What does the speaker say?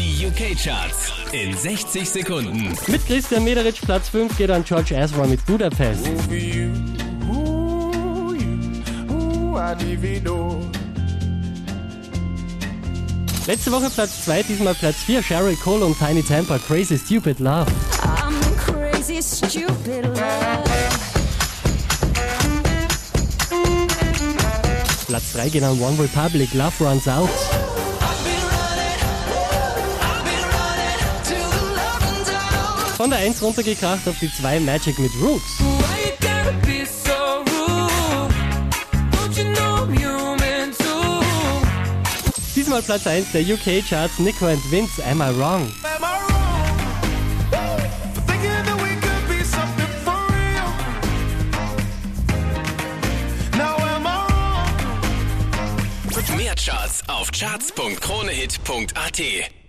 Die UK-Charts in 60 Sekunden. Mit Christian Mederitsch Platz 5 geht an George Ezra mit Budapest. for you. Ooh, you. Ooh, I didn't even know. Letzte Woche Platz 2, diesmal Platz 4, Cheryl Cole und Tiny Tampa, Crazy Stupid Love. I'm crazy, stupid love. Platz 3 geht an One Republic, Love Runs Out. Von der 1 runtergekracht auf die 2 Magic mit Roots. Diesmal Platz 1 der UK Charts, Nico and Vince, Am I Wrong? Mehr Charts auf charts.kronehit.at.